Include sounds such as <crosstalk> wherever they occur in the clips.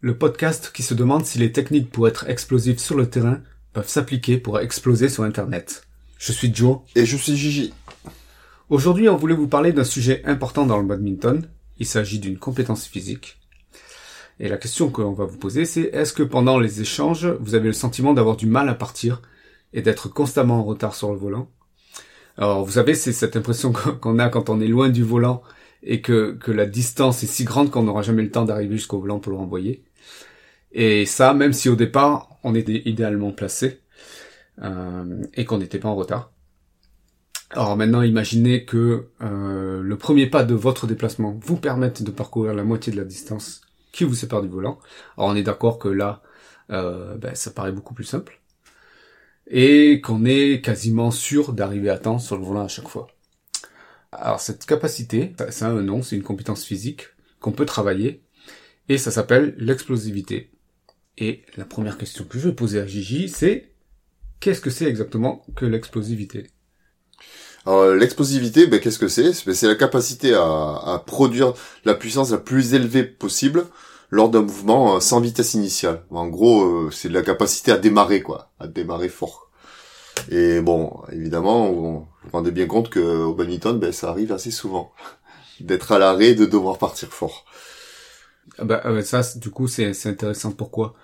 le podcast qui se demande si les techniques pour être explosif sur le terrain peuvent s'appliquer pour exploser sur Internet. Je suis Joe. Et je suis Gigi. Aujourd'hui, on voulait vous parler d'un sujet important dans le badminton. Il s'agit d'une compétence physique. Et la question qu'on va vous poser, c'est est-ce que pendant les échanges, vous avez le sentiment d'avoir du mal à partir et d'être constamment en retard sur le volant? Alors, vous savez, c'est cette impression qu'on a quand on est loin du volant et que, que la distance est si grande qu'on n'aura jamais le temps d'arriver jusqu'au volant pour le renvoyer. Et ça, même si au départ, on était idéalement placé euh, et qu'on n'était pas en retard. Alors maintenant, imaginez que euh, le premier pas de votre déplacement vous permette de parcourir la moitié de la distance qui vous sépare du volant. Alors on est d'accord que là, euh, ben, ça paraît beaucoup plus simple. Et qu'on est quasiment sûr d'arriver à temps sur le volant à chaque fois. Alors cette capacité, ça a un nom, c'est une compétence physique qu'on peut travailler, et ça s'appelle l'explosivité. Et la première question que je vais poser à Gigi, c'est qu'est-ce que c'est exactement que l'explosivité? Alors l'explosivité, ben, qu'est-ce que c'est? C'est la capacité à, à, produire la puissance la plus élevée possible lors d'un mouvement euh, sans vitesse initiale. En gros, euh, c'est la capacité à démarrer, quoi, à démarrer fort. Et bon, évidemment, vous vous rendez bien compte que au badminton, ben, ça arrive assez souvent <laughs> d'être à l'arrêt, de devoir partir fort. Ah bah, euh, ça, du coup, c'est intéressant. Pourquoi?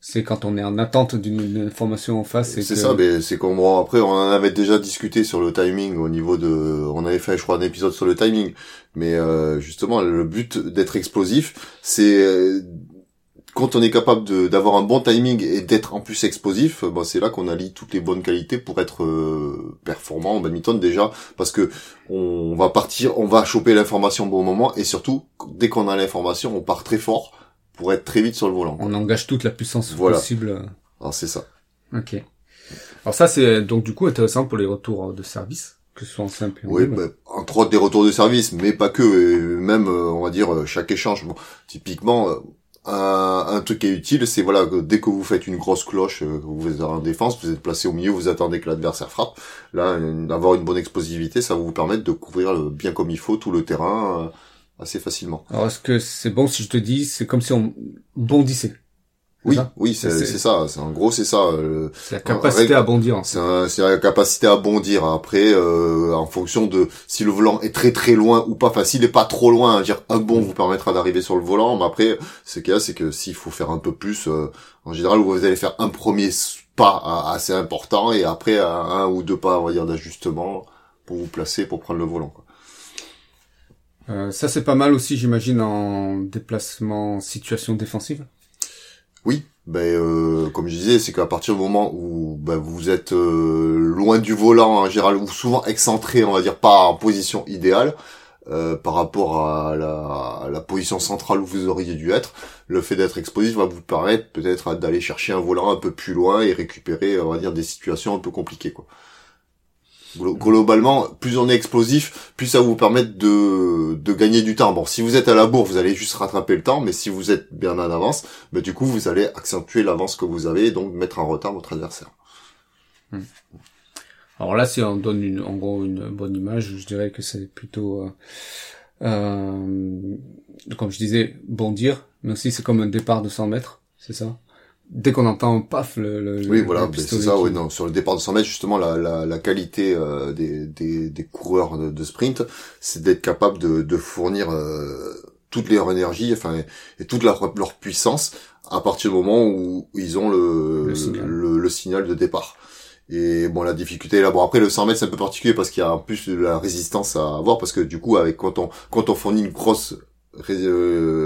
C'est quand on est en attente d'une information en face. C'est ça, mais c'est comme bon, après on en avait déjà discuté sur le timing au niveau de, on avait fait je crois un épisode sur le timing, mais euh, justement le but d'être explosif, c'est euh, quand on est capable d'avoir un bon timing et d'être en plus explosif, bah, c'est là qu'on allie toutes les bonnes qualités pour être euh, performant en badminton déjà, parce que on va partir, on va choper l'information au bon moment et surtout dès qu'on a l'information, on part très fort pour être très vite sur le volant. On engage toute la puissance possible. Alors c'est ça. Ok. Alors ça c'est donc du coup intéressant pour les retours de service, que ce soit en simple. Oui, bah, entre autres des retours de service, mais pas que. même euh, on va dire euh, chaque échange. Bon, typiquement. Euh, un, un, truc qui est utile, c'est voilà, dès que vous faites une grosse cloche, vous êtes en défense, vous êtes placé au milieu, vous attendez que l'adversaire frappe. Là, d'avoir une bonne explosivité, ça va vous permettre de couvrir bien comme il faut tout le terrain assez facilement. Alors est-ce que c'est bon si je te dis, c'est comme si on bondissait? Oui, oui, c'est ça. C'est en gros, c'est ça. Euh, c'est la capacité à bondir. C'est la capacité à bondir. Après, euh, en fonction de si le volant est très très loin ou pas. Enfin, s'il est pas trop loin, dire un bon vous permettra d'arriver sur le volant. Mais après, ce qu'il y a, c'est que s'il faut faire un peu plus, euh, en général, vous allez faire un premier pas assez important et après un ou deux pas, on va dire, d'ajustement pour vous placer, pour prendre le volant. Quoi. Euh, ça c'est pas mal aussi, j'imagine, en déplacement situation défensive. Oui, ben euh, comme je disais, c'est qu'à partir du moment où ben, vous êtes euh, loin du volant en général ou souvent excentré, on va dire pas en position idéale euh, par rapport à la, à la, position centrale où vous auriez dû être, le fait d'être explosif va vous permettre peut-être d'aller chercher un volant un peu plus loin et récupérer, on va dire, des situations un peu compliquées, quoi globalement, plus on est explosif, plus ça vous permet de, gagner du temps. Bon, si vous êtes à la bourre, vous allez juste rattraper le temps, mais si vous êtes bien en avance, bah, du coup, vous allez accentuer l'avance que vous avez et donc mettre en retard votre adversaire. Hmm. Alors là, si on donne une, en gros une bonne image, je dirais que c'est plutôt, euh, euh, comme je disais, bondir, mais aussi c'est comme un départ de 100 mètres, c'est ça? Dès qu'on entend paf le, le oui voilà c'est ça oui non sur le départ de 100 mètres justement la, la, la qualité euh, des, des, des coureurs de, de sprint c'est d'être capable de, de fournir euh, toute leur énergie enfin et toute leur, leur puissance à partir du moment où ils ont le le signal, le, signal de départ. Et bon la difficulté là bon après le 100 mètres c'est un peu particulier parce qu'il y a en plus de la résistance à avoir parce que du coup avec quand on quand on fournit une grosse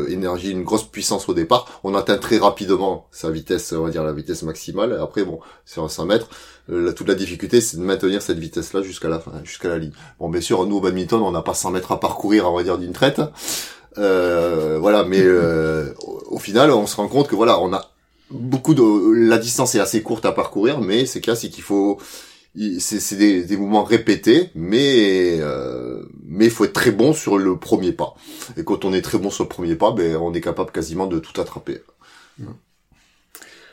énergie, une grosse puissance au départ, on atteint très rapidement sa vitesse, on va dire la vitesse maximale. Après, bon, sur un 100 mètres, euh, toute la difficulté, c'est de maintenir cette vitesse-là jusqu'à la fin, jusqu'à la ligne. Bon, bien sûr, nous au badminton, on n'a pas 100 mètres à parcourir, on va dire d'une traite. Euh, voilà, mais euh, au, final, on se rend compte que voilà, on a beaucoup de la distance est assez courte à parcourir, mais c'est qu'il c'est qu'il faut c'est des, des mouvements répétés, mais euh, mais il faut être très bon sur le premier pas. Et quand on est très bon sur le premier pas, ben on est capable quasiment de tout attraper.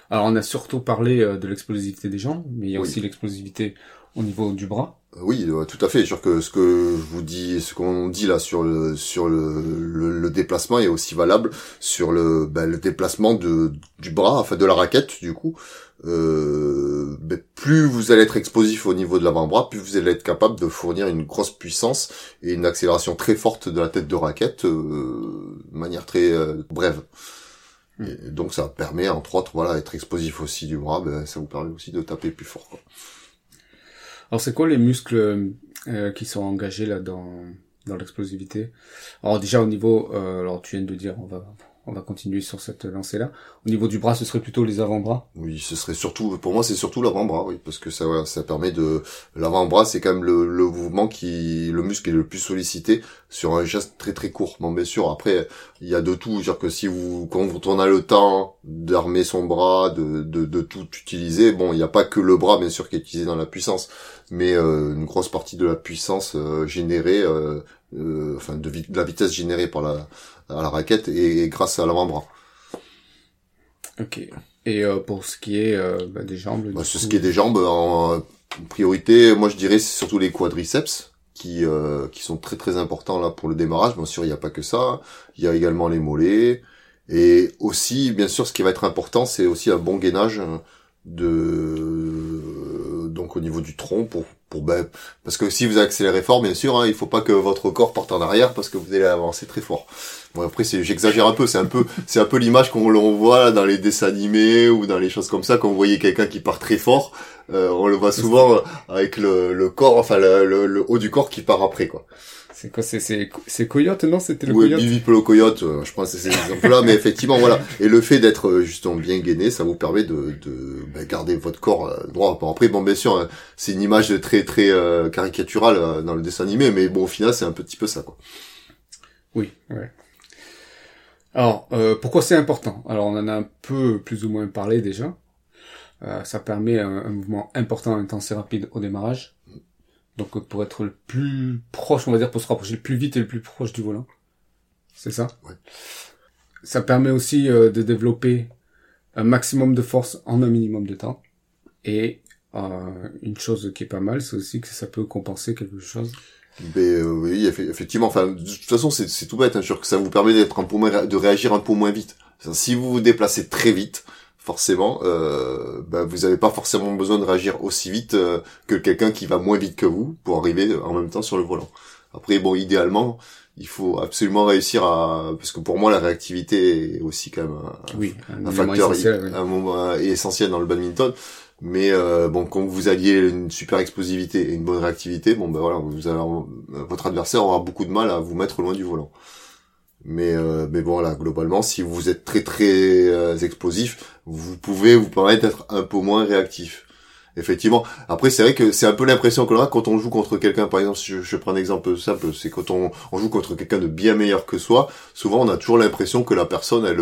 Alors on a surtout parlé euh, de l'explosivité des jambes, mais il y a aussi l'explosivité au niveau du bras. Oui, tout à fait. Sûr que ce que je vous dis, ce qu'on dit là sur le sur le, le, déplacement est aussi valable sur le ben, le déplacement de du bras, enfin de la raquette du coup. Euh, ben, plus vous allez être explosif au niveau de l'avant-bras, plus vous allez être capable de fournir une grosse puissance et une accélération très forte de la tête de raquette euh, de manière très euh, brève. Hmm. Et donc ça permet entre autres voilà être explosif aussi du bras, ben, ça vous permet aussi de taper plus fort. Quoi. Alors c'est quoi les muscles euh, qui sont engagés là dans dans l'explosivité? Alors déjà au niveau, euh, alors tu viens de dire, on va on va continuer sur cette lancée-là. Au niveau du bras, ce serait plutôt les avant-bras? Oui, ce serait surtout, pour moi, c'est surtout l'avant-bras, oui, parce que ça, ça permet de, l'avant-bras, c'est quand même le, mouvement qui, le muscle est le plus sollicité sur un geste très très court. Bon, bien sûr, après, il y a de tout, dire que si vous, quand on a le temps d'armer son bras, de, tout utiliser, bon, il n'y a pas que le bras, bien sûr, qui est utilisé dans la puissance, mais euh, une grosse partie de la puissance euh, générée, euh, euh enfin, de la vitesse générée par la à la raquette et, grâce à l'avant-bras. Ok. Et euh, pour ce qui est euh, bah, des jambes bah, Ce qui est des jambes, en priorité, moi je dirais c'est surtout les quadriceps qui euh, qui sont très très importants là pour le démarrage. Bien sûr, il n'y a pas que ça. Il y a également les mollets. Et aussi, bien sûr, ce qui va être important, c'est aussi un bon gainage de donc au niveau du tronc pour pour ben, parce que si vous accélérez fort, bien sûr, hein, il faut pas que votre corps parte en arrière parce que vous allez avancer très fort. Bon après c'est j'exagère un peu, c'est un peu c'est un peu l'image qu'on l'on voit dans les dessins animés ou dans les choses comme ça quand vous voyez quelqu'un qui part très fort, euh, on le voit souvent avec le, le corps enfin le, le, haut du corps qui part après quoi. C'est quoi C'est c'est c'est Coyote non C'était le oui, Coyote? Oui, le Coyote. Euh, je pense que c'est ces exemples-là, mais effectivement voilà. Et le fait d'être euh, justement bien gainé, ça vous permet de, de ben, garder votre corps droit. Bon, après bon bien sûr, hein, c'est une image très très caricaturale dans le dessin animé, mais bon au final c'est un petit peu ça quoi. Oui. Ouais. Alors, euh, pourquoi c'est important? Alors, on en a un peu plus ou moins parlé déjà. Euh, ça permet un, mouvement important, intense et rapide au démarrage. Donc, pour être le plus proche, on va dire, pour se rapprocher le plus vite et le plus proche du volant. C'est ça? Ouais. Ça permet aussi euh, de développer un maximum de force en un minimum de temps. Et une chose qui est pas mal, c'est aussi que ça peut compenser quelque chose ben, euh, oui, effectivement. Enfin, de toute façon, c'est tout bête. Hein, que ça vous permet d'être un peu moins, de réagir un peu moins vite. Si vous vous déplacez très vite, forcément, euh, ben, vous n'avez pas forcément besoin de réagir aussi vite euh, que quelqu'un qui va moins vite que vous pour arriver en même temps sur le volant. Après, bon, idéalement, il faut absolument réussir à, parce que pour moi, la réactivité est aussi quand même un, oui, un, facteur, essentiel, un moment essentiel dans le badminton. Mais euh, bon, quand vous alliez une super explosivité et une bonne réactivité, bon ben voilà, vous allez, votre adversaire aura beaucoup de mal à vous mettre loin du volant. Mais euh, mais bon voilà, globalement, si vous êtes très très euh, explosif, vous pouvez vous permettre d'être un peu moins réactif. Effectivement. Après, c'est vrai que c'est un peu l'impression qu'on a quand on joue contre quelqu'un. Par exemple, je, je prends un exemple simple, c'est quand on, on joue contre quelqu'un de bien meilleur que soi. Souvent, on a toujours l'impression que la personne, elle,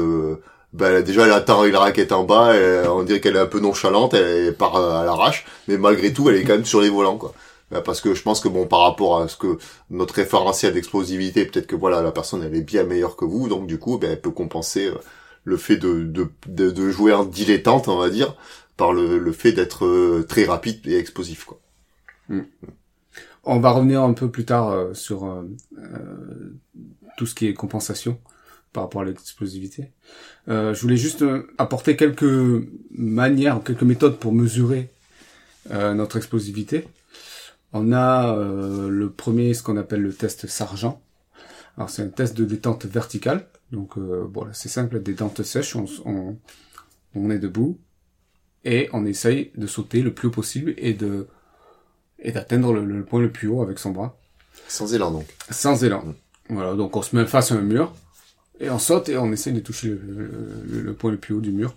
bah, déjà elle attend la raquette en bas, et on dirait qu'elle est un peu nonchalante, elle part euh, à l'arrache, mais malgré tout elle est quand même sur les volants quoi. Bah, parce que je pense que bon par rapport à ce que notre référentiel d'explosivité, peut-être que voilà la personne elle est bien meilleure que vous, donc du coup ben, elle peut compenser euh, le fait de, de, de, jouer en dilettante on va dire par le, le fait d'être euh, très rapide et explosif quoi. Hmm. On va revenir un peu plus tard sur tout ce qui est compensation par rapport à l'explosivité. Euh, je voulais juste euh, apporter quelques manières, quelques méthodes pour mesurer euh, notre explosivité. On a le premier, ce qu'on appelle le test Sargent. Alors c'est un test de détente verticale. Donc voilà, c'est simple, détente sèche, on, on, on, est debout et on essaye de sauter le plus haut possible et de et d'atteindre le, point le plus haut avec son bras. Sans élan donc. Sans élan. Mm. Voilà, donc on se met face à un mur et on saute et on essaie de toucher le, le, point le plus haut du mur.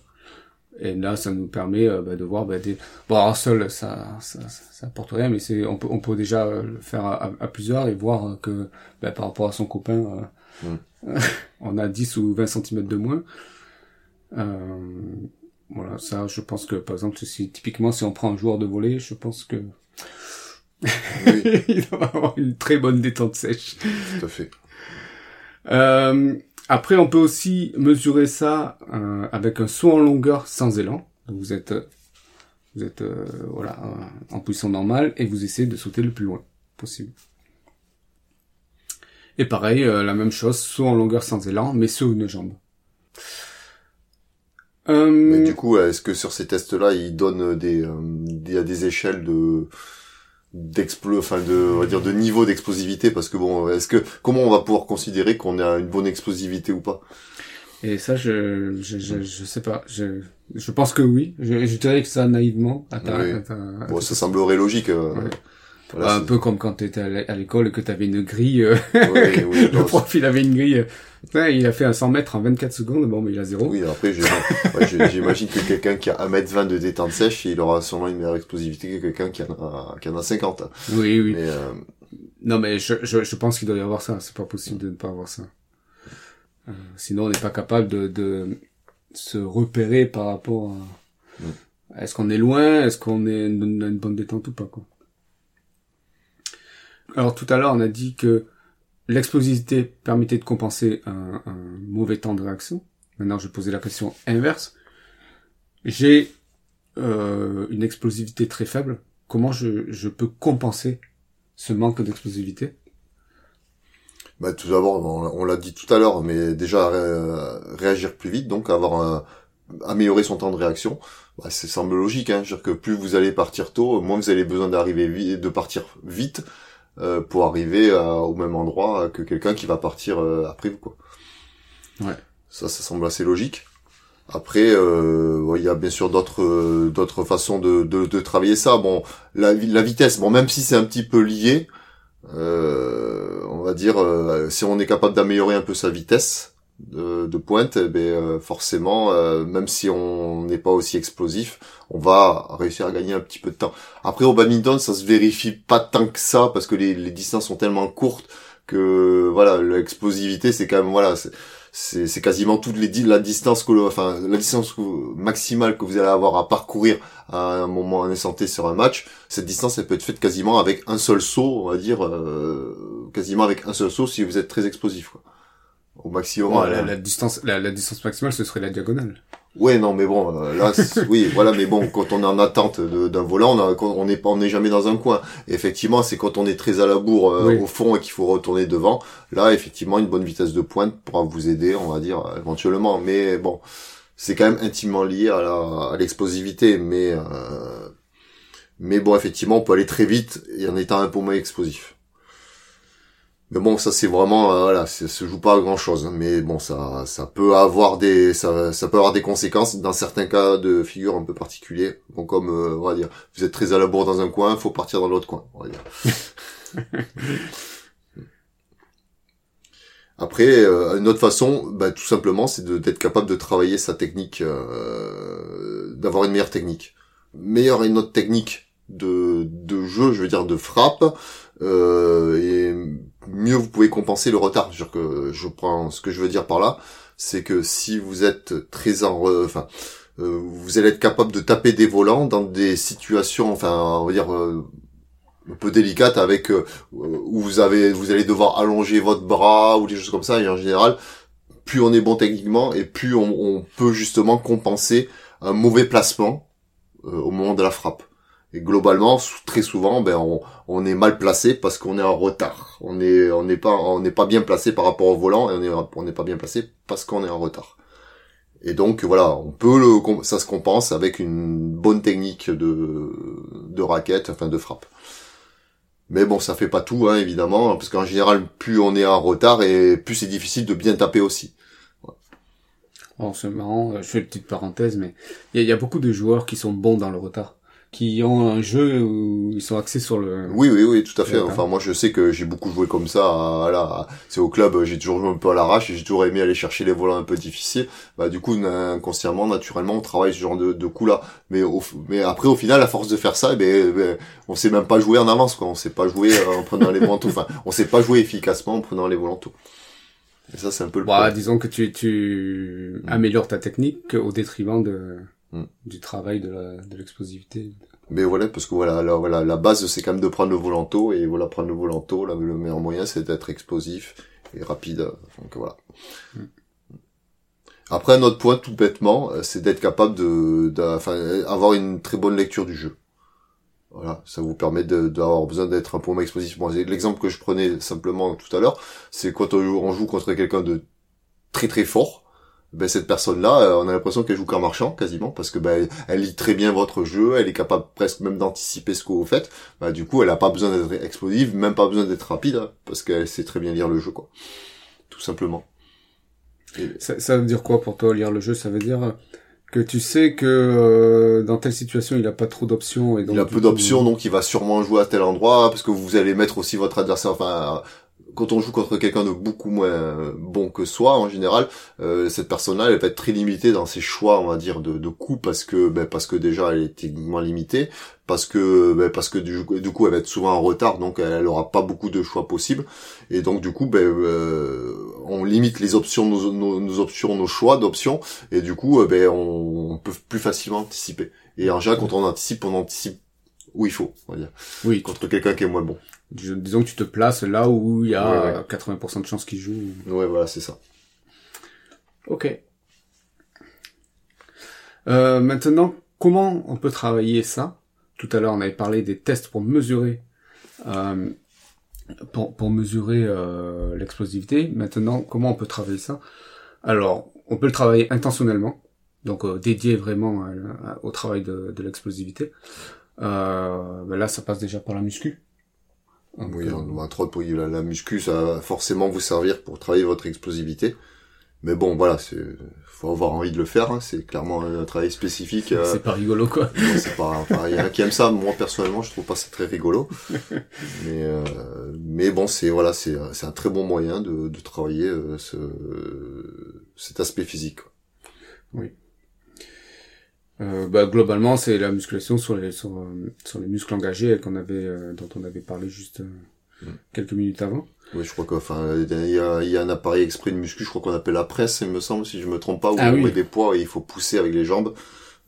Et là, ça nous permet euh, bah, de voir bah, des. Bon, seul, ça, ça, ça apporte rien, mais c'est, on peut, on peut déjà le faire à, à plusieurs et voir que bah, par rapport à son copain, euh, mm. <laughs> on a 10 ou 20 cm de moins. Euh, Voilà, ça, je pense que, par exemple, si, typiquement, si on prend un joueur de volley, je pense que <laughs> il doit avoir une très bonne détente sèche. Tout à fait. Euh, après, on peut aussi mesurer ça euh, avec un saut en longueur sans élan. Vous êtes, vous êtes euh, voilà euh, en position normale et vous essayez de sauter le plus loin possible. Et pareil, euh, la même chose, saut en longueur sans élan, mais sur une jambe. Euh, Mais du coup, est-ce que sur ces tests-là, ils donnent des, euh, il y a des échelles de d'explo, enfin de, on va dire de niveau d'explosivité, parce que bon, est-ce que comment on va pouvoir considérer qu'on a une bonne explosivité ou pas? Et ça, je, je, je, je sais pas. Je, je pense que oui. Je, je dirais que ça naïvement. À ta- Oui. à ta- à Bon, ça semblerait logique. euh, Ouais. Voilà, un peu comme quand tu étais à l'école et que tu avais une grille. euh, oui, oui, <laughs> le prof, il avait une grille. euh, ouais, il a fait un 100 mètres en 24 secondes. Bon, mais il a zéro. Oui, après, ouais, <laughs> j'imagine que quelqu'un qui a 1m20 de détente sèche, il aura sûrement une meilleure explosivité que quelqu'un qui en a, qui en a 50. hein. Oui, oui. Mais, euh, Non, mais je, je, je pense qu'il doit y avoir ça. C'est pas possible de ne pas avoir ça. Euh, sinon, on n'est pas capable de, de se repérer par rapport à... Est-ce qu'on est loin Est-ce qu'on est a une bonne détente ou pas quoi Alors tout à l'heure, on a dit que l'explosivité permettait de compenser un, mauvais temps de réaction. Maintenant, je vais poser la question inverse. J'ai euh, une explosivité très faible. Comment je, je peux compenser ce manque d'explosivité? Bah, tout d'abord, on, l'a dit tout à l'heure, mais déjà ré- réagir plus vite, donc avoir un, améliorer son temps de réaction, bah, ça semble logique. Hein, dire que plus vous allez partir tôt, moins vous avez besoin d'arriver vite, de partir vite euh, pour arriver à- au même endroit que quelqu'un qui va partir euh, après vous. Quoi. Ouais. Ça, ça semble assez logique. Après, euh, ouais, il y a bien sûr d'autres euh, d'autres façons de, de, de travailler ça. Bon, la, vi- la vitesse, bon, même si c'est un petit peu lié, euh, on va dire, euh, si on est capable d'améliorer un peu sa vitesse de, de pointe, eh ben, euh, forcément, euh, même si on n'est pas aussi explosif, on va réussir à gagner un petit peu de temps. Après, au badminton, ça se vérifie pas tant que ça parce que les, les distances sont tellement courtes que voilà, l'explosivité, c'est quand même voilà, c'est- quasiment toute les la distance que enfin la distance maximale que vous allez avoir à parcourir à un moment donné santé sur un match cette distance elle peut être faite quasiment avec un seul saut on va dire euh, quasiment avec un seul saut si vous êtes très explosif quoi. Au maximum Ouais, euh, la, la distance, la, la distance maximale, ce serait la diagonale. Ouais, non, mais bon, euh, là, <laughs> oui, voilà, mais bon, quand on est en attente d'un volant, on n'est pas, on n'est jamais dans un coin. Effectivement, c'est quand on est très à la bourre euh, Oui. au fond et qu'il faut retourner devant. Là, effectivement, une bonne vitesse de pointe pourra vous aider, on va dire, éventuellement. Mais bon, c'est quand même intimement lié à la- à l'explosivité. Mais euh, mais bon, effectivement, on peut aller très vite et en étant un peu moins explosif. Mais bon, ça c'est vraiment euh, voilà, ça se joue pas à grand chose. Mais bon, ça ça peut avoir des ça ça peut avoir des conséquences dans certains cas de figure un peu particuliers. Bon, comme euh, on va dire, vous êtes très à la bourre dans un coin, faut partir dans l'autre coin. On va dire. <laughs> Après, euh, une autre façon, bah, tout simplement, c'est d'être capable de travailler sa technique, euh, d'avoir une meilleure technique. Meilleure et notre technique de, de jeu, je veux dire de frappe, euh, et mieux vous pouvez compenser le retard. C'est-à-dire que je prends ce que je veux dire par là, c'est que si vous êtes très en, enfin, euh, vous allez être capable de taper des volants dans des situations, enfin, on va dire. euh, un peu délicates avec euh, où vous avez vous allez devoir allonger votre bras ou des choses comme ça et en général plus on est bon techniquement et plus on, on peut justement compenser un mauvais placement au moment de la frappe et globalement très souvent ben on, est mal placé parce qu'on est en retard on est on n'est pas bien placé par rapport au volant et on est on n'est pas bien placé parce qu'on est en retard et donc voilà on peut le ça se compense avec une bonne technique de de raquette enfin de frappe mais bon, ça fait pas tout, hein, évidemment, parce qu'en général, plus on est en retard et plus c'est difficile de bien taper aussi. Oh, c'est marrant, euh, je fais une petite parenthèse, mais il y a beaucoup de joueurs qui sont bons dans le retard. Qui ont un jeu où ils sont axés sur le... Oui, oui, oui, tout à fait. Enfin, moi, je sais que j'ai beaucoup joué comme ça. à- Voilà, c'est au club, j'ai toujours joué un peu à l'arrache et j'ai toujours aimé aller chercher les volants un peu difficiles. Bah, du coup, inconsciemment, naturellement, on travaille ce genre de, de coups-là. Mais, au, mais après, au final, à force de faire ça, eh ben, ben, on sait même pas jouer en avance, quoi. On sait pas jouer euh, en prenant les volants. Enfin, on sait pas jouer efficacement en prenant les volants. Et ça, c'est un peu le Bah, problème. disons que tu, tu améliores ta technique au détriment de, Mm. du travail de l'explosivité. Mais voilà, parce que voilà, la, voilà, la base c'est quand même de prendre le volanto et voilà, prendre le volanto, là, le meilleur moyen c'est d'être explosif et rapide. Donc voilà. Mm. Après, un autre point, tout bêtement, euh, c'est d'être capable de, de- enfin, avoir une très bonne lecture du jeu. Voilà, ça vous permet de- d'avoir besoin d'être un peu moins explosif. Moi, l'exemple que je prenais simplement tout à l'heure, c'est quand on joue, on joue contre quelqu'un de très très fort. Ben cette personne-là, euh, on a l'impression qu'elle joue qu'un marchand quasiment, parce que ben elle, lit très bien votre jeu, elle est capable presque même d'anticiper ce que vous faites. Ben, du coup, elle a pas besoin d'être explosive, même pas besoin d'être rapide, hein, parce qu'elle sait très bien lire le jeu, quoi. Tout simplement. Et- Ça, ça veut dire quoi pour toi lire le jeu? Ça veut dire que tu sais que euh, dans telle situation il a pas trop d'options et donc il a peu d'options, donc il va sûrement jouer à tel endroit, parce que vous allez mettre aussi votre adversaire, enfin, quand on joue contre quelqu'un de beaucoup moins euh, bon que soi, en général, euh, cette personne-là, elle va être très limitée dans ses choix, on va dire, de, de coups, parce que, ben, parce que déjà, elle est techniquement limitée, parce que, ben, parce que du, du coup, elle va être souvent en retard, donc elle aura pas beaucoup de choix possibles, et donc du coup, ben, euh, on limite les options, nos, nos, nos options, nos choix d'options, et du coup, euh, ben, on, on peut plus facilement anticiper. Et en général, quand on anticipe, on anticipe où il faut, on va dire, Oui, contre quelqu'un qui est moins bon. Dis- disons que tu te places là où il y a Ouais, ouais. euh, 80% de chances qu'il joue. Ouais, voilà, c'est ça. Ok. Euh, maintenant, comment on peut travailler ça? Tout à l'heure, on avait parlé des tests pour mesurer, euh, pour, pour mesurer euh, l'explosivité. Maintenant, comment on peut travailler ça? Alors, on peut le travailler intentionnellement, donc euh, dédié vraiment au travail de, de l'explosivité. Euh, ben là, ça passe déjà par la muscu. Oui, euh, on va trop oui, la, la muscu, ça va forcément vous servir pour travailler votre explosivité. Mais bon, voilà, c'est faut avoir envie de le faire. hein, C'est clairement un travail spécifique. euh, c'est pas rigolo, quoi. <laughs> c'est pas, il y en a qui aiment ça. Moi personnellement, je trouve pas ça très rigolo. <laughs> mais euh, mais bon, c'est voilà, c'est c'est un très bon moyen de, de travailler euh, ce cet aspect physique. quoi. Euh, bah, globalement, c'est la musculation sur les sur, euh, sur les muscles engagés qu'on avait euh, dont on avait parlé juste euh, Mm. quelques minutes avant. Oui, je crois qu'enfin, il y a, y a un appareil exprès de muscu, je crois qu'on appelle la presse, il me semble, si je me trompe pas, où Ah on oui. met des poids et il faut pousser avec les jambes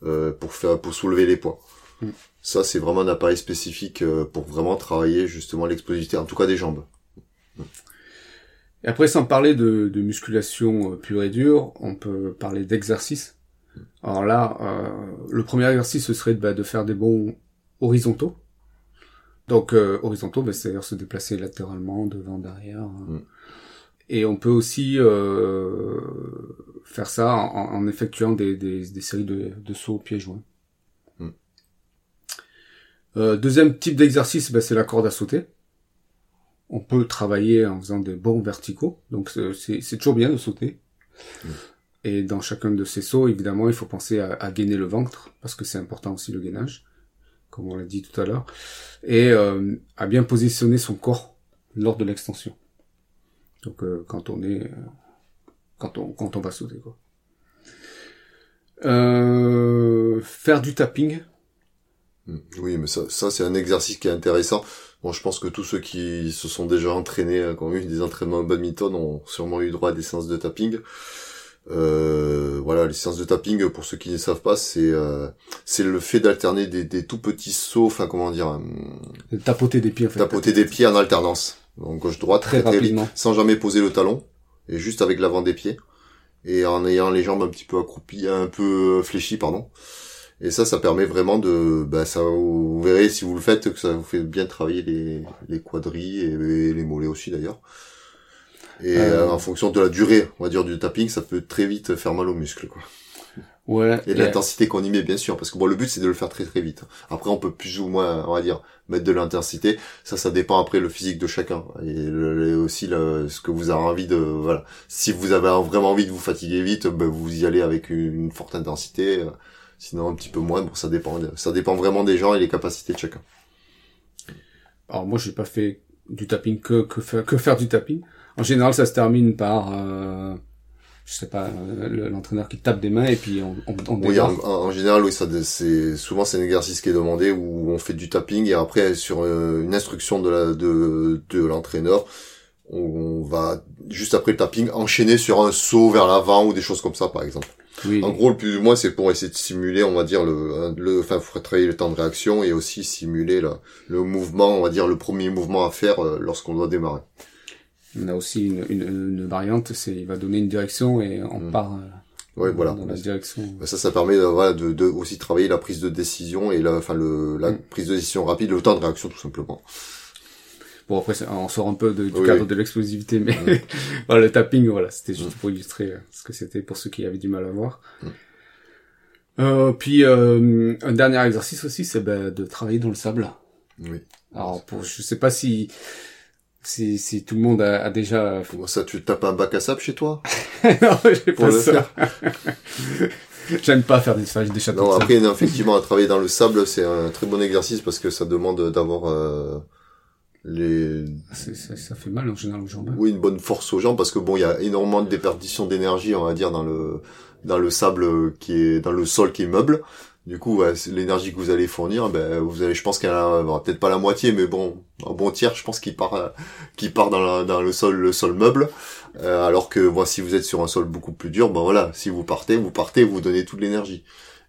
euh, pour faire pour soulever les poids. Mm. Ça, c'est vraiment un appareil spécifique euh, pour vraiment travailler justement l'explosivité, en tout cas des jambes. Et après, sans parler de, de musculation pure et dure, on peut parler d'exercice. Alors là, euh, le premier exercice ce serait bah, de faire des bons horizontaux. Donc euh, horizontaux, bah, c'est-à-dire se déplacer latéralement, devant, derrière. Mm. Et on peut aussi euh, faire ça en, en effectuant des, des, des séries de, de sauts pieds joints. Mm. Euh, deuxième type d'exercice, bah, c'est la corde à sauter. On peut travailler en faisant des bonds verticaux, donc c'est- c'est c'est toujours bien de sauter. Mm. Et dans chacun de ces sauts, évidemment, il faut penser à, à gainer le ventre, parce que c'est important aussi le gainage, comme on l'a dit tout à l'heure, et euh, à bien positionner son corps lors de l'extension. Donc euh, quand on est, euh, quand on quand on va sauter quoi. Euh, faire du tapping. Mm. Oui, mais ça, ça c'est un exercice qui est intéressant. Bon, je pense que tous ceux qui se sont déjà entraînés, euh, qui ont eu des entraînements au badminton, ont sûrement eu droit à des séances de tapping. Euh, voilà, les séances de tapping, pour ceux qui ne savent pas, c'est euh, c'est le fait d'alterner des, des tout petits sauts, enfin comment dire, hum, Tapoter des pieds en fait. tapoter des pieds en alternance. Donc gauche-droite, Très très, très rapidement. sans jamais poser le talon, et juste avec l'avant des pieds, et en ayant les jambes un petit peu accroupies, un peu fléchies, pardon. Et ça, ça permet vraiment de, bah, ça, vous verrez si vous le faites que ça vous fait bien travailler les, les quadris et, et les mollets aussi d'ailleurs. Et Euh. euh, en fonction de la durée, on va dire du tapping, ça peut très vite faire mal aux muscles, quoi. Ouais. Et l'intensité qu'on y met, bien sûr, parce que bon, le but c'est de le faire très très vite. Après, on peut plus ou moins, on va dire, mettre de l'intensité. Ça, ça dépend après le physique de chacun et le- aussi le- ce que vous avez envie de, voilà. Si vous avez vraiment envie de vous fatiguer vite, ben, vous y allez avec une, une forte intensité. Sinon, un petit peu moins. Bon, ça dépend. Ça dépend vraiment des gens et les capacités de chacun. Alors moi, j'ai pas fait du tapping que que faire que faire du tapping. En général, ça se termine par, euh, je sais pas, euh, le- l'entraîneur qui tape des mains et puis on, on, on Oui, en, en- général, oui, ça, c'est souvent c'est un exercice qui est demandé où on fait du tapping et après sur euh, une instruction de la de de l'entraîneur, on va juste après le tapping enchaîner sur un saut vers l'avant ou des choses comme ça, par exemple. En gros, le plus ou moins, c'est pour essayer de simuler, on va dire, le, le, enfin, faut travailler le temps de réaction et aussi simuler le, le mouvement, on va dire, le premier mouvement à faire lorsqu'on doit démarrer. On a aussi une, une, une variante, c'est il va donner une direction et on Mm. part euh, Ouais, voilà. dans la direction. Bah, Ça, ça permet de, voilà, de, de aussi travailler la prise de décision et la, enfin, le, la Mm. prise de décision rapide, le temps de réaction, tout simplement. Bon après on sort un peu de- du Oui, cadre oui. de l'explosivité, mais <laughs> voilà le tapping, voilà, c'était juste Mm. pour illustrer euh, ce que c'était pour ceux qui avaient du mal à voir. Mm. Euh, puis euh, un dernier exercice aussi, c'est ben, de travailler dans le sable. Oui. Alors pour, je sais pas si si, si tout le monde a, a déjà. Comment ça, tu tapes un bac à sable chez toi? <laughs> non, j'ai pas le ça. <laughs> J'aime pas faire des, des châteaux. Non, après, non, effectivement, à travailler dans le sable, c'est un très bon exercice parce que ça demande d'avoir, euh, les, ça, ça fait mal en général aux jambes. oui, une bonne force aux jambes parce que bon, il y a énormément de déperdition d'énergie, on va dire, dans le, dans le sable qui est, dans le sol qui est meuble. Du coup, ouais, l'énergie que vous allez fournir, ben, vous allez, je pense qu'elle aura peut-être pas la moitié, mais bon, un bon tiers, je pense qu'il part, euh, qu'il part dans, la- dans le sol, le sol meuble. Euh, alors que, bon, si vous êtes sur un sol beaucoup plus dur, ben voilà, si vous partez, vous partez, vous donnez toute l'énergie.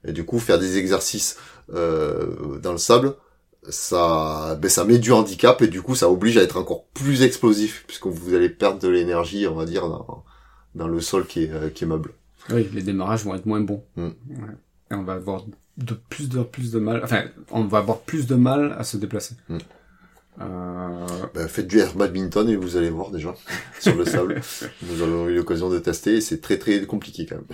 Et du coup, faire des exercices euh, dans le sable, ça, ben, ça met du handicap et du coup, ça oblige à être encore plus explosif puisque vous allez perdre de l'énergie, on va dire, dans, dans le sol qui est, euh, qui est meuble. Oui, les démarrages vont être moins bons. Mm. Ouais. Et on va avoir de plus de plus de mal. Enfin, on va avoir plus de mal à se déplacer. Mm. Euh, Ben, faites du air badminton et vous allez voir déjà <laughs> sur le sable. Nous avons eu l'occasion de tester et c'est très très compliqué quand même.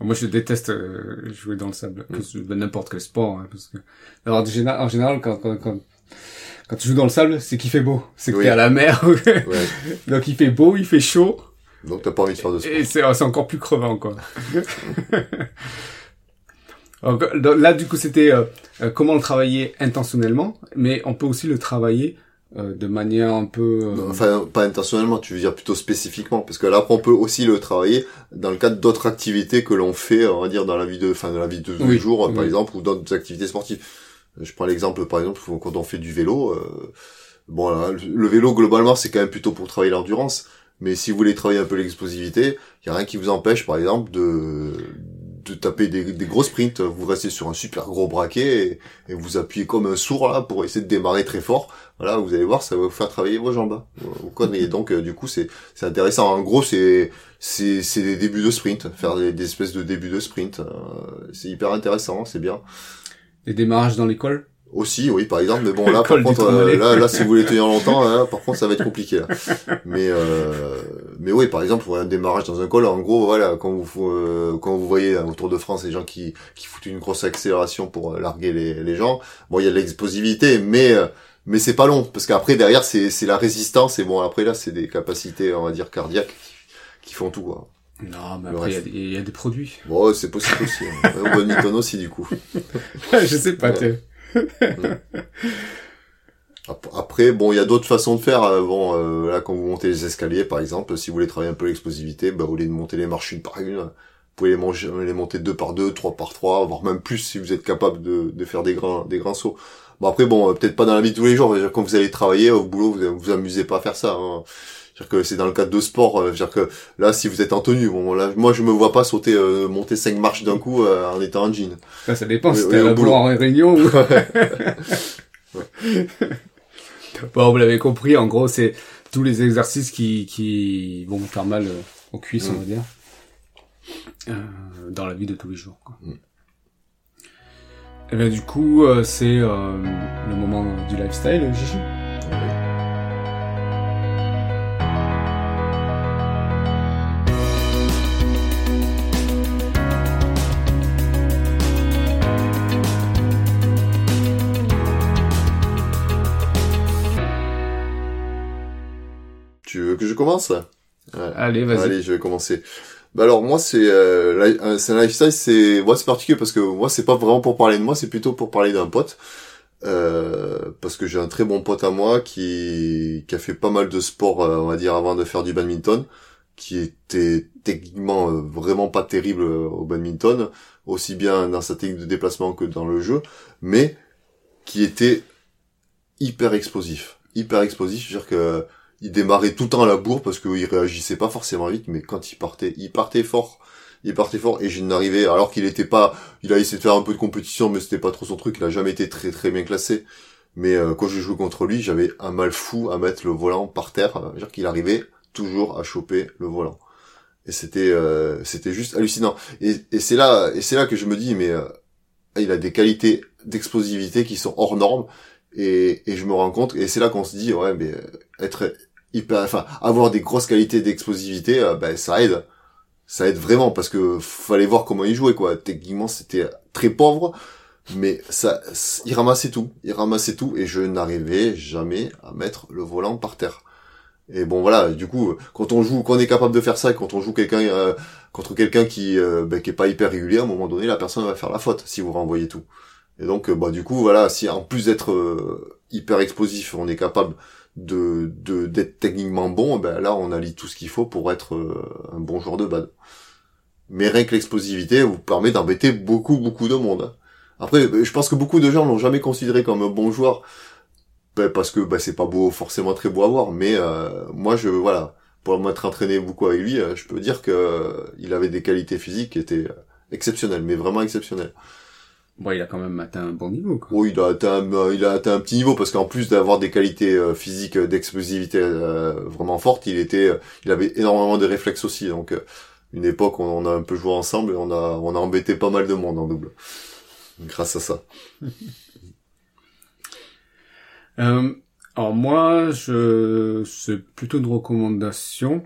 moi, je déteste euh, jouer dans le sable, Mm. ben, n'importe quel sport, hein, parce que alors en général, quand quand quand quand tu joues dans le sable, c'est qu'il fait beau, c'est que Oui. t'es à la mer, <laughs> Ouais. donc il fait beau, il fait chaud, Donc t'as pas envie de faire de sport. et c'est c'est encore plus crevant quoi. <laughs> Donc, là, du coup, c'était euh, euh, comment le travailler intentionnellement, mais on peut aussi le travailler euh, de manière un peu. euh, Enfin, pas intentionnellement, tu veux dire plutôt spécifiquement, parce que là, après, on peut aussi le travailler dans le cadre d'autres activités que l'on fait, on va dire, dans la vie de, enfin, dans la vie de tous les jours, par oui. exemple, ou d'autres activités sportives. Je prends l'exemple, par exemple, quand on fait du vélo, euh, bon, là, le vélo, globalement, c'est quand même plutôt pour travailler l'endurance, mais si vous voulez travailler un peu l'explosivité, il y a rien qui vous empêche, par exemple, de, de taper des, des gros sprints, vous restez sur un super gros braquet et, et vous appuyez comme un sourd là pour essayer de démarrer très fort. Voilà, vous allez voir, ça va vous faire travailler vos jambes. Vous connaissez. donc euh, du coup c'est c'est intéressant. En gros c'est c'est c'est des débuts de sprint, faire des, espèces de débuts de sprint. euh, c'est hyper intéressant, c'est bien. les démarrages dans l'école? Aussi, oui, par exemple, mais bon, <laughs> là, par contre, euh, là, là, si vous voulez tenir longtemps, hein, par contre, ça va être compliqué, là. Mais, euh, mais oui, par exemple, pour un démarrage dans un col, en gros, voilà, quand vous, euh, quand vous voyez euh, au Tour de France les gens qui, qui foutent une grosse accélération pour euh, larguer les, les gens, bon, il y a de l'explosivité, mais, euh, mais c'est pas long, parce qu'après, derrière, c'est, c'est la résistance, et bon, après, là, c'est des capacités, on va dire, cardiaques qui, qui font tout, quoi. Non, mais après, il y a des- il y, a des produits. Bon, c'est possible aussi, hein. Au badminton aussi, du coup. <laughs> je sais pas, Ouais. <laughs> Après, bon, il y a d'autres façons de faire. euh, Bon, euh, là, quand vous montez les escaliers, par exemple, si vous voulez travailler un peu l'explosivité, bah, au monter les marches une par une, vous pouvez les, les monter deux par deux, trois par trois, voire même plus si vous êtes capable de, faire des grands, des sauts. Bon, après, bon, euh, peut-être pas dans la vie de tous les jours. Quand vous allez travailler au boulot, vous vous amusez pas à faire ça. Hein. C'est-à-dire que c'est dans le cadre de sport. euh, C'est-à-dire que là, si vous êtes en tenue, bon, là, moi, je me vois pas sauter, euh, monter cinq marches d'un coup euh, en étant en jean. Ça, ça dépend Oui, si oui, t'es boulot en réunion ou... <laughs> bon, vous l'avez compris, en gros, c'est tous les exercices qui, qui vont vous faire mal euh, aux cuisses, Mm. on va dire, euh, dans la vie de tous les jours. Quoi. Mm. Et bien, du coup, euh, c'est euh, le moment du lifestyle, Gigi. Commence? Ouais. Allez, vas-y. Allez, je vais commencer. Bah alors moi c'est euh, un- c'est un lifestyle, c'est moi c'est particulier parce que moi c'est pas vraiment pour parler de moi, c'est plutôt pour parler d'un pote. Euh, parce que j'ai un très bon pote à moi qui qui a fait pas mal de sport, euh, on va dire avant de faire du badminton, qui était techniquement euh, vraiment pas terrible euh, au badminton, aussi bien dans sa technique de déplacement que dans le jeu, mais qui était hyper explosif, hyper explosif, c'est-à-dire que il démarrait tout le temps à la bourre parce qu'il réagissait pas forcément vite, mais quand il partait, il partait fort. il partait fort et je n'arrivais alors qu'il était pas il a essayé de faire un peu de compétition mais c'était pas trop son truc. Il a jamais été très très bien classé. Mais euh, quand je jouais contre lui j'avais un mal fou à mettre le volant par terre. Euh, dire qu'il arrivait toujours à choper le volant. Et c'était euh, c'était juste hallucinant. Et, et c'est là et c'est là que je me dis mais il a des qualités d'explosivité qui sont hors normes. Et, et je me rends compte et c'est là qu'on se dit ouais mais être hyper enfin avoir des grosses qualités d'explosivité ben ça aide ça aide vraiment parce que fallait voir comment il jouait quoi. Techniquement c'était très pauvre, mais ça, il ramassait tout, il ramassait tout et je n'arrivais jamais à mettre le volant par terre. Et bon voilà, du coup, quand on joue, quand on est capable de faire ça, quand on joue quelqu'un euh, contre quelqu'un qui euh, ben, qui est pas hyper régulier, à un moment donné, la personne va faire la faute si vous renvoyez tout. Et donc, euh, bah du coup, voilà, si en plus d'être hyper explosif, on est capable de d'être techniquement bon, ben là on allie tout ce qu'il faut pour être euh, un bon joueur de bad. Mais rien que l'explosivité vous permet d'embêter beaucoup beaucoup de monde. Après, je pense que beaucoup de gens l'ont jamais considéré comme un bon joueur ben, parce que ben, c'est pas beau forcément très beau à voir. Mais euh, moi je voilà pour m'être entraîné beaucoup avec lui, euh, je peux dire que il avait des qualités physiques qui étaient exceptionnelles, mais vraiment exceptionnelles. Bon, il a quand même atteint un bon niveau. Quoi. Oui, il a atteint, il a atteint un petit niveau parce qu'en plus d'avoir des qualités euh, physiques euh, d'explosivité euh, vraiment fortes, il était, il avait énormément de réflexes aussi. Donc, une époque, on, a un peu joué ensemble et on a, on a embêté pas mal de monde en double, grâce à ça. <laughs> alors moi, je, c'est plutôt une recommandation.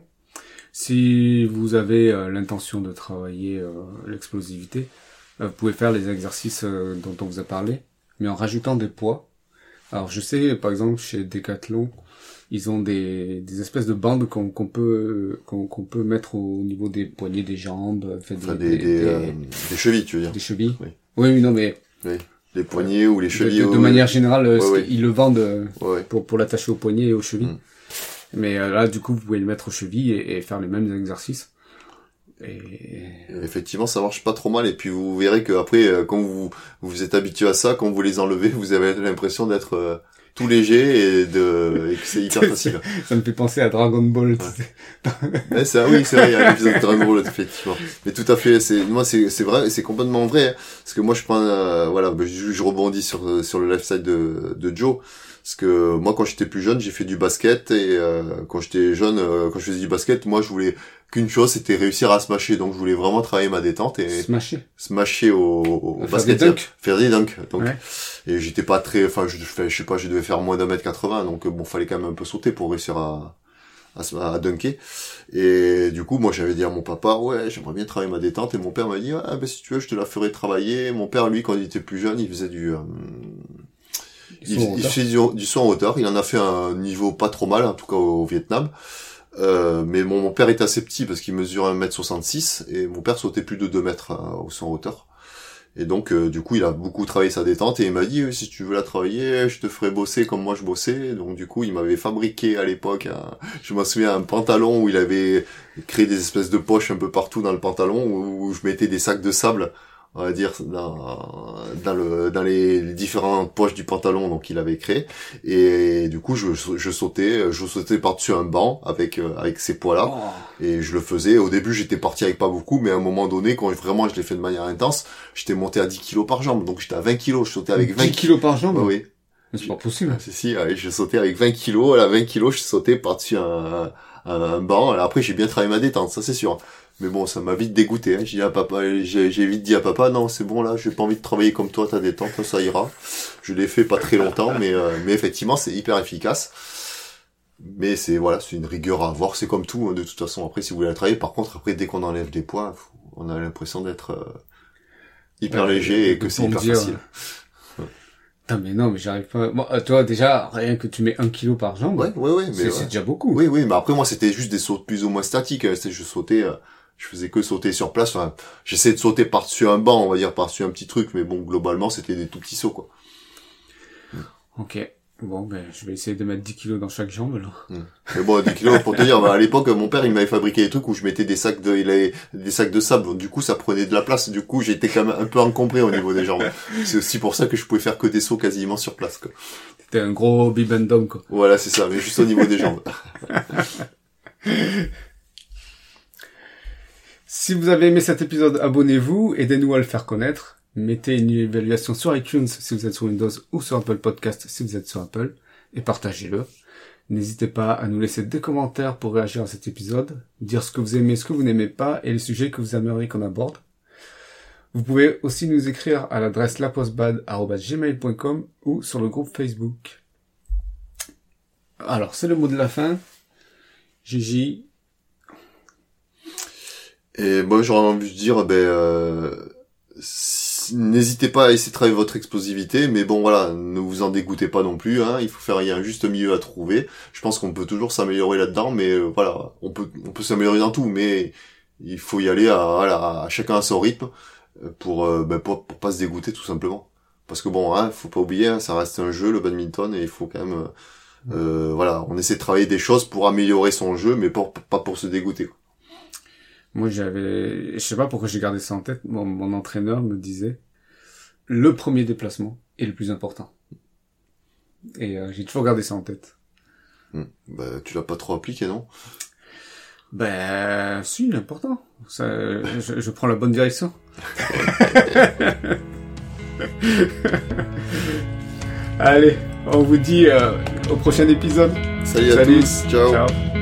Si vous avez l'intention de travailler l'explosivité, euh, vous pouvez faire les exercices euh, dont on vous a parlé, mais en rajoutant des poids. Alors je sais, par exemple, chez Decathlon, ils ont des, des espèces de bandes qu'on peut qu'on peut mettre au niveau des poignets des jambes, fait, des, des, euh, des, chevilles, tu veux dire Des chevilles. Oui. Oui, non, mais oui. les poignets ou les chevilles. De, manière générale, ils le vendent pour pour l'attacher au poignet et aux chevilles. Mm. Mais là, du coup, vous pouvez le mettre aux chevilles et faire les mêmes exercices. Et... Effectivement, ça marche pas trop mal. Et puis vous verrez que après, euh, quand vous vous êtes habitué à ça, quand vous les enlevez, vous avez l'impression d'être euh, tout léger et de que c'est hyper <laughs> facile. ça me fait penser à Dragon Ball. <laughs> Ouais. c'est oui, c'est vrai, il y a l'épisode de Dragon Ball effectivement. Mais tout à fait, c'est moi c'est c'est vrai, c'est complètement vrai. Hein. parce que moi je prends euh, voilà, je, je, rebondis sur sur le lifestyle de de Joe. Parce que moi, quand j'étais plus jeune, j'ai fait du basket et euh, quand j'étais jeune, euh, quand je faisais du basket, moi, je voulais qu'une chose, c'était réussir à smasher. Donc, je voulais vraiment travailler ma détente et smasher, smasher au, au basket, faire des dunks. faire des dunks. Donc, et j'étais pas très, enfin, je, je sais pas, je devais faire moins d'un mètre 80, donc bon, fallait quand même un peu sauter pour réussir à à, à dunker. Et du coup, moi, j'avais dit à mon papa, ouais, j'aimerais bien travailler ma détente. Et mon père m'a dit, ah, ben si tu veux, je te la ferai travailler. Mon père, lui, quand il était plus jeune, il faisait du, euh, il, il fait du, du, saut en hauteur. Il en a fait un niveau pas trop mal, en tout cas au, Vietnam. Euh, mais mon, mon, père était assez petit parce qu'il mesure 1m66 et mon père sautait plus de 2 mètres euh, au en hauteur. Et donc, euh, du coup, il a beaucoup travaillé sa détente et il m'a dit, si tu veux la travailler, je te ferai bosser comme moi je bossais. Donc, du coup, il m'avait fabriqué à l'époque, je me souviens, un pantalon où il avait créé des espèces de poches un peu partout dans le pantalon où je mettais des sacs de sable on va dire dans, dans le dans les différentes poches du pantalon donc il avait créé. Et du coup je, je sautais je sautais par-dessus un banc avec euh, avec ces poids là oh. et je le faisais. Au début j'étais parti avec pas beaucoup mais à un moment donné quand vraiment je l'ai fait de manière intense j'étais monté à 10 kilos par jambe. Donc j'étais à 20 kilos. Je sautais avec 20 10 kilos par jambe oui. C'est pas possible. Si si je sautais avec 20 kilos. À 20 kilos je sautais par-dessus un, un, un banc. Après j'ai bien travaillé ma détente ça c'est sûr mais bon, ça m'a vite dégoûté. Hein. J'ai à papa, j'ai vite dit à papa, non, c'est bon là, j'ai pas envie de travailler comme toi, t'as des temps, ça ira. Je l'ai fait pas très longtemps, mais euh, mais effectivement, c'est hyper efficace. Mais c'est voilà, c'est une rigueur à avoir. C'est comme tout, hein, de toute façon. Après, si vous voulez la travailler, par contre, après, dès qu'on enlève des poids, on a l'impression d'être euh, hyper léger et que c'est hyper facile. Non mais non mais j'arrive pas. Bon, euh, toi déjà rien que tu mets un kilo par jambe. Ouais ouais ouais. Mais c'est déjà beaucoup. Oui oui mais après moi c'était juste des sauts plus ou moins statiques. Hein. C'est je sautais je faisais que sauter sur place. Enfin, j'essayais de sauter par-dessus un banc, on va dire par-dessus un petit truc, mais bon, globalement, c'était des tout petits sauts, quoi. Ok. Bon, ben, je vais essayer de mettre 10 kilos dans chaque jambe, là. Hmm. Mais bon, 10 kilos, pour te dire, bah, à l'époque, mon père, il m'avait fabriqué des trucs où je mettais des sacs de, il avait des sacs de sable. Du coup, ça prenait de la place. Du coup, j'étais quand même un peu encombré au niveau des jambes. C'est aussi pour ça que je pouvais faire que des sauts quasiment sur place, quoi. C'était un gros bibendum, quoi. Voilà, c'est ça, mais juste au niveau des jambes. <laughs> Si vous avez aimé cet épisode, abonnez-vous, aidez-nous à le faire connaître. Mettez une évaluation sur iTunes si vous êtes sur Windows ou sur Apple Podcast si vous êtes sur Apple et partagez-le. N'hésitez pas à nous laisser des commentaires pour réagir à cet épisode, dire ce que vous aimez, ce que vous n'aimez pas et les sujets que vous aimeriez qu'on aborde. Vous pouvez aussi nous écrire à l'adresse lapostbad.gmail.com ou sur le groupe Facebook. Alors, c'est le mot de la fin. Gigi. Et moi, j'aurais envie de dire, ben, euh, n'hésitez pas à essayer de travailler votre explosivité, mais bon, voilà, ne vous en dégoûtez pas non plus. Hein, il faut faire, y a un juste milieu à trouver. Je pense qu'on peut toujours s'améliorer là-dedans, mais euh, voilà, on peut, on peut s'améliorer dans tout, mais il faut y aller à, chacun à son rythme pour, euh, ben, pour, pour pas se dégoûter tout simplement. Parce que bon, hein, faut pas oublier, hein, ça reste un jeu le badminton et il faut quand même, voilà, on essaie de travailler des choses pour améliorer son jeu, mais pas pour se dégoûter. Moi, j'avais, je sais pas pourquoi j'ai gardé ça en tête. Mon, mon entraîneur me disait, le premier déplacement est le plus important. Et euh, j'ai toujours gardé ça en tête. Hmm. Bah, tu l'as pas trop appliqué, non? Ben, si, il est important. Ça, je, je prends la bonne direction. <laughs> Allez, on vous dit euh, au prochain épisode. Salut à tous, ciao. Ciao.